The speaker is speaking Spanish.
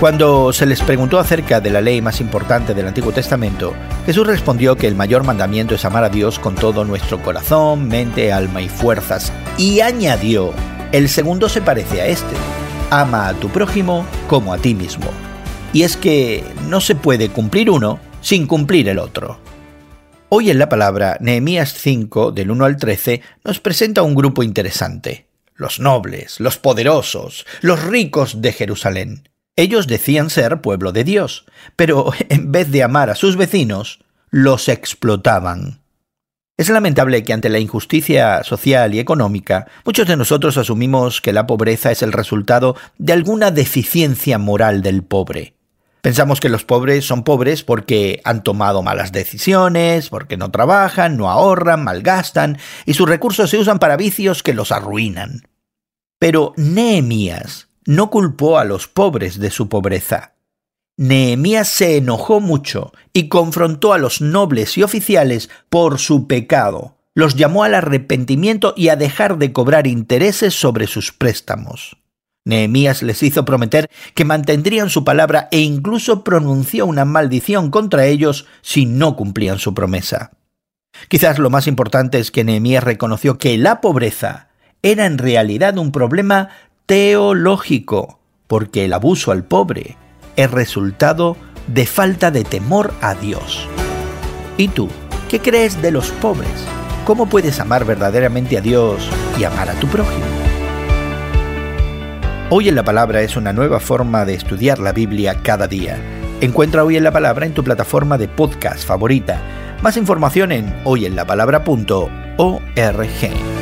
Cuando se les preguntó acerca de la ley más importante del Antiguo Testamento, Jesús respondió que el mayor mandamiento es amar a Dios con todo nuestro corazón, mente, alma y fuerzas. Y añadió, el segundo se parece a este, ama a tu prójimo como a ti mismo. Y es que no se puede cumplir uno sin cumplir el otro. Hoy en la palabra, Nehemías 5, del 1 al 13, nos presenta un grupo interesante. Los nobles, los poderosos, los ricos de Jerusalén. Ellos decían ser pueblo de Dios, pero en vez de amar a sus vecinos, los explotaban. Es lamentable que ante la injusticia social y económica, muchos de nosotros asumimos que la pobreza es el resultado de alguna deficiencia moral del pobre. Pensamos que los pobres son pobres porque han tomado malas decisiones, porque no trabajan, no ahorran, malgastan, y sus recursos se usan para vicios que los arruinan. Pero Nehemías no culpó a los pobres de su pobreza. Nehemías se enojó mucho y confrontó a los nobles y oficiales por su pecado. Los llamó al arrepentimiento y a dejar de cobrar intereses sobre sus préstamos. Nehemías les hizo prometer que mantendrían su palabra e incluso pronunció una maldición contra ellos si no cumplían su promesa. Quizás lo más importante es que Nehemías reconoció que la pobreza era en realidad un problema teológico, porque el abuso al pobre es resultado de falta de temor a Dios. ¿Y tú? ¿Qué crees de los pobres? ¿Cómo puedes amar verdaderamente a Dios y amar a tu prójimo? Hoy en la Palabra es una nueva forma de estudiar la Biblia cada día. Encuentra Hoy en la Palabra en tu plataforma de podcast favorita. Más información en hoyenlapalabra.org.